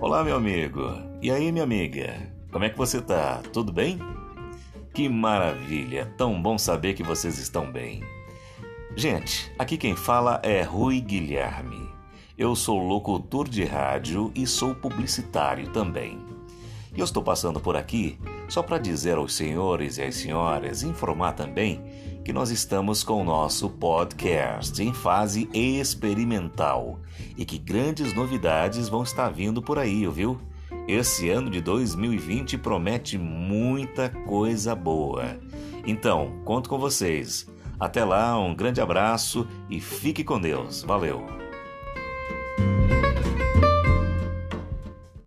Olá, meu amigo. E aí, minha amiga? Como é que você tá? Tudo bem? Que maravilha! Tão bom saber que vocês estão bem. Gente, aqui quem fala é Rui Guilherme. Eu sou locutor de rádio e sou publicitário também. E eu estou passando por aqui só para dizer aos senhores e às senhoras, informar também que nós estamos com o nosso podcast em fase experimental e que grandes novidades vão estar vindo por aí, viu? Esse ano de 2020 promete muita coisa boa. Então, conto com vocês. Até lá, um grande abraço e fique com Deus. Valeu!